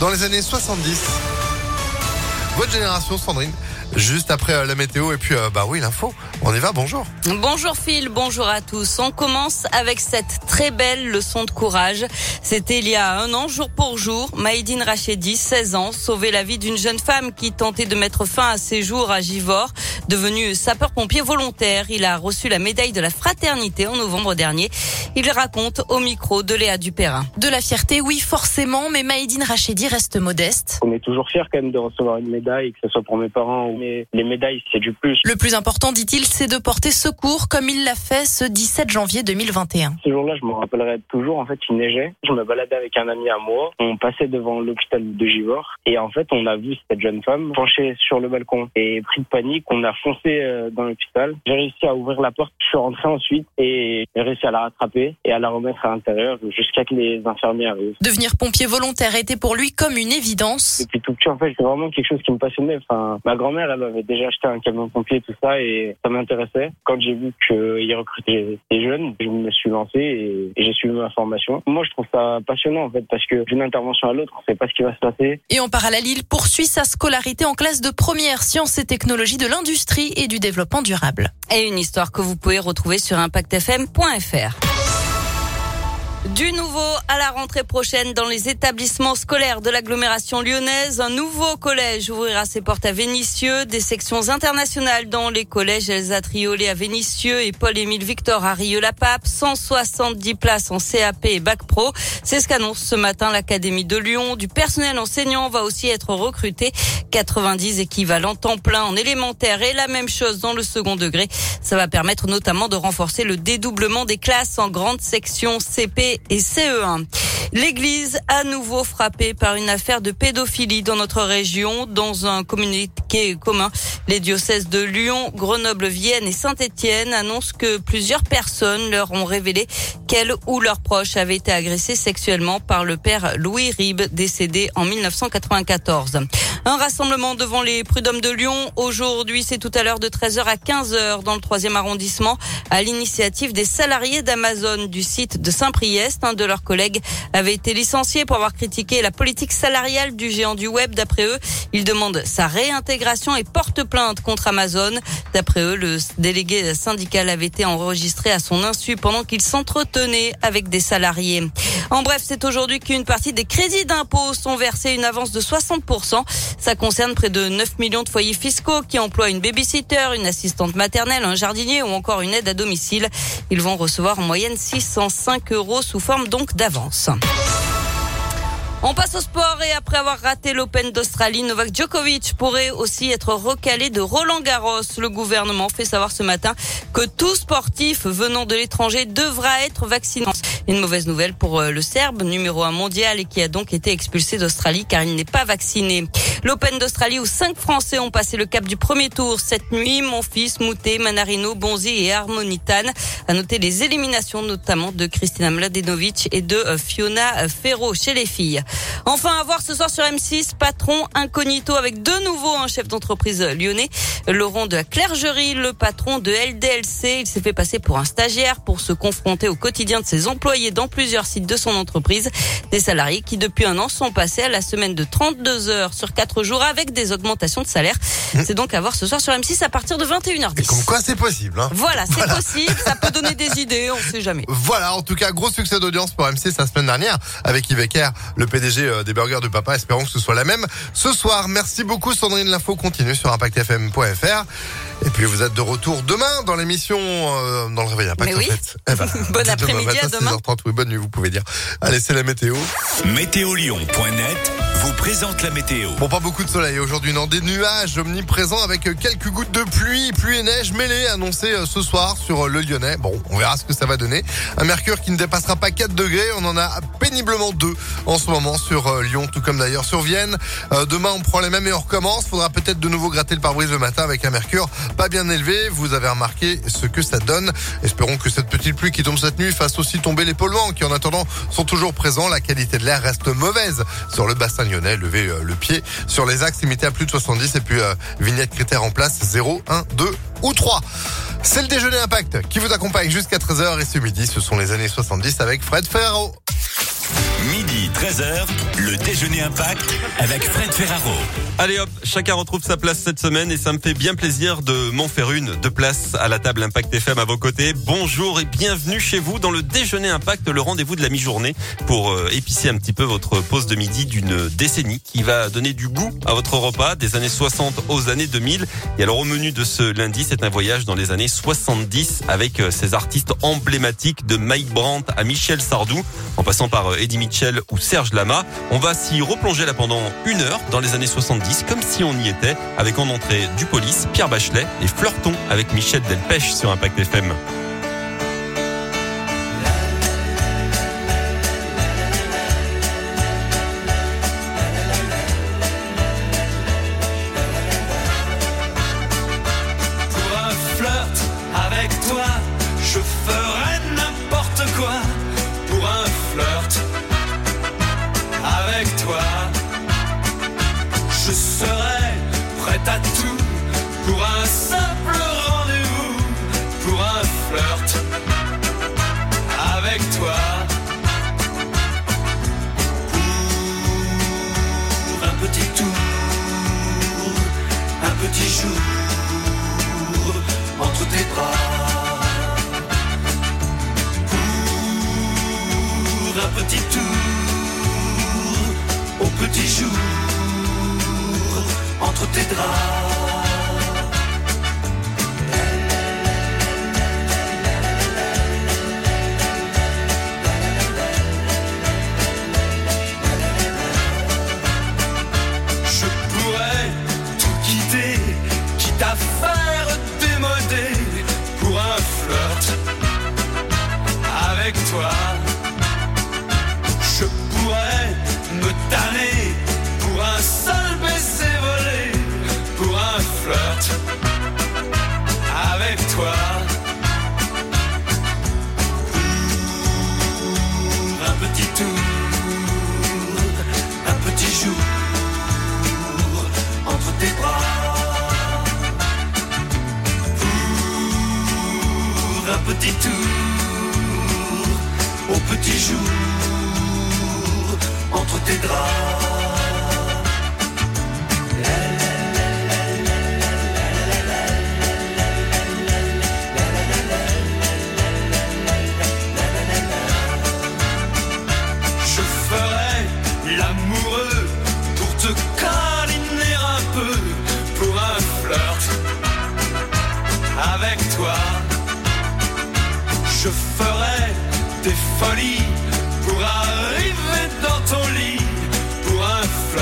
dans les années 70. Votre génération, Sandrine juste après euh, la météo et puis euh, bah oui l'info. On y va, bonjour. Bonjour Phil, bonjour à tous. On commence avec cette très belle leçon de courage. C'était il y a un an, jour pour jour, Maïdine Rachedi, 16 ans, sauvait la vie d'une jeune femme qui tentait de mettre fin à ses jours à Givor. Devenu sapeur-pompier volontaire, il a reçu la médaille de la fraternité en novembre dernier. Il raconte au micro de Léa Dupérin. De la fierté, oui, forcément, mais Maïdine Rachedi reste modeste. On est toujours fier quand même de recevoir une médaille, que ce soit pour mes parents ou mais les médailles, c'est du plus. Le plus important, dit-il, c'est de porter secours comme il l'a fait ce 17 janvier 2021. Ce jour-là, je me rappellerai toujours. En fait, il neigeait. Je me baladais avec un ami à moi. On passait devant l'hôpital de Givor. Et en fait, on a vu cette jeune femme penchée sur le balcon. Et pris de panique, on a foncé euh, dans l'hôpital. J'ai réussi à ouvrir la porte. Je suis rentré ensuite et j'ai réussi à la rattraper et à la remettre à l'intérieur jusqu'à que les infirmiers arrivent. Devenir pompier volontaire était pour lui comme une évidence. Depuis tout petit, en fait, c'est vraiment quelque chose qui me passionnait. Enfin, ma grand-mère, elle avait déjà acheté un camion pompier, tout ça, et ça m'intéressait. Quand j'ai vu qu'il recrutait des jeunes, je me suis lancé et, j'ai suivi ma formation. Moi, je trouve ça passionnant, en fait, parce que d'une intervention à l'autre, on sait pas ce qui va se passer. Et en parallèle, il poursuit sa scolarité en classe de première sciences et technologies de l'industrie et du développement durable. Et une histoire que vous pouvez retrouver sur impactfm.fr. Du nouveau à la rentrée prochaine dans les établissements scolaires de l'agglomération lyonnaise, un nouveau collège ouvrira ses portes à Vénissieux, des sections internationales dans les collèges Elsa Triolet à Vénissieux et Paul-Émile Victor à Rieux-la-Pape, 170 places en CAP et Bac Pro. C'est ce qu'annonce ce matin l'Académie de Lyon. Du personnel enseignant va aussi être recruté, 90 équivalents temps plein en élémentaire et la même chose dans le second degré. Ça va permettre notamment de renforcer le dédoublement des classes en grande section CP et CE1. L'église à nouveau frappée par une affaire de pédophilie dans notre région. Dans un communiqué commun, les diocèses de Lyon, Grenoble, Vienne et Saint-Étienne annoncent que plusieurs personnes leur ont révélé qu'elles ou leurs proches avaient été agressés sexuellement par le père Louis Ribes, décédé en 1994. Un rassemblement devant les prud'hommes de Lyon. Aujourd'hui, c'est tout à l'heure de 13h à 15h dans le troisième arrondissement à l'initiative des salariés d'Amazon du site de Saint-Priest. Un de leurs collègues avait été licencié pour avoir critiqué la politique salariale du géant du web. D'après eux, ils demandent sa réintégration et porte plainte contre Amazon. D'après eux, le délégué syndical avait été enregistré à son insu pendant qu'il s'entretenait avec des salariés. En bref, c'est aujourd'hui qu'une partie des crédits d'impôt sont versés une avance de 60%. Ça concerne près de 9 millions de foyers fiscaux qui emploient une babysitter, une assistante maternelle, un jardinier ou encore une aide à domicile. Ils vont recevoir en moyenne 605 euros sous forme donc d'avance. On passe au sport et après avoir raté l'Open d'Australie, Novak Djokovic pourrait aussi être recalé de Roland Garros. Le gouvernement fait savoir ce matin que tout sportif venant de l'étranger devra être vacciné. Une mauvaise nouvelle pour euh, le Serbe, numéro un mondial et qui a donc été expulsé d'Australie car il n'est pas vacciné. L'Open d'Australie où cinq Français ont passé le cap du premier tour cette nuit. Mon fils, Moutet, Manarino, Bonzi et Harmonitane. À noter les éliminations notamment de Kristina Mladenovic et de euh, Fiona Ferro chez les filles. Enfin, à voir ce soir sur M6, patron incognito avec de nouveau un chef d'entreprise lyonnais, Laurent de la Clergerie, le patron de LDLC. Il s'est fait passer pour un stagiaire pour se confronter au quotidien de ses employés dans plusieurs sites de son entreprise. Des salariés qui, depuis un an, sont passés à la semaine de 32 heures sur 4 jours avec des augmentations de salaire. Mmh. C'est donc à voir ce soir sur M6 à partir de 21h10. comme quoi, c'est possible. Hein. Voilà, c'est possible. Ça peut donner des idées, on sait jamais. Voilà, en tout cas, gros succès d'audience pour M6 la semaine dernière avec Yves Ecker, le PDG euh, des burgers de papa. Espérons que ce soit la même ce soir. Merci beaucoup Sandrine. L'info continue sur impactfm.fr. Et puis vous êtes de retour demain dans l'émission euh, dans le réveil Impact. oui. Eh ben, bon après-midi à demain. 6h30, oui, bonne nuit, vous pouvez dire. Allez, c'est la météo. Météolion.net vous présente la météo. Bon, pas beaucoup de soleil aujourd'hui, non. Des nuages omniprésents avec quelques gouttes de pluie, pluie et neige mêlées annoncées euh, ce soir sur euh, le Lyonnais. Bon, on verra ce que ça va donner. Un mercure qui ne dépassera pas 4 degrés. On en a péniblement 2 en ce moment sur Lyon, tout comme d'ailleurs sur Vienne. demain, on prend les mêmes et on recommence. Faudra peut-être de nouveau gratter le pare-brise le matin avec un mercure pas bien élevé. Vous avez remarqué ce que ça donne. Espérons que cette petite pluie qui tombe cette nuit fasse aussi tomber les polluants qui en attendant sont toujours présents. La qualité de l'air reste mauvaise sur le bassin lyonnais. Levez euh, le pied sur les axes limités à plus de 70 et puis euh, vignette critère en place 0, 1, 2 ou 3. C'est le déjeuner impact qui vous accompagne jusqu'à 13h et ce midi ce sont les années 70 avec Fred Ferro. Midi 13h, le déjeuner impact avec Fred Ferraro. Allez hop, chacun retrouve sa place cette semaine et ça me fait bien plaisir de m'en faire une de place à la table Impact FM à vos côtés. Bonjour et bienvenue chez vous dans le déjeuner Impact, le rendez-vous de la mi-journée pour euh, épicer un petit peu votre pause de midi d'une décennie qui va donner du goût à votre repas des années 60 aux années 2000. Et alors au menu de ce lundi, c'est un voyage dans les années 70 avec euh, ces artistes emblématiques de Mike Brandt à Michel Sardou en passant par euh, Eddie Mitchell ou Serge Lama. On va s'y replonger là pendant une heure dans les années 70, comme si on y était, avec en entrée du police, Pierre Bachelet et Fleurton avec Michel Delpech sur Impact FM. Tes draps. Pour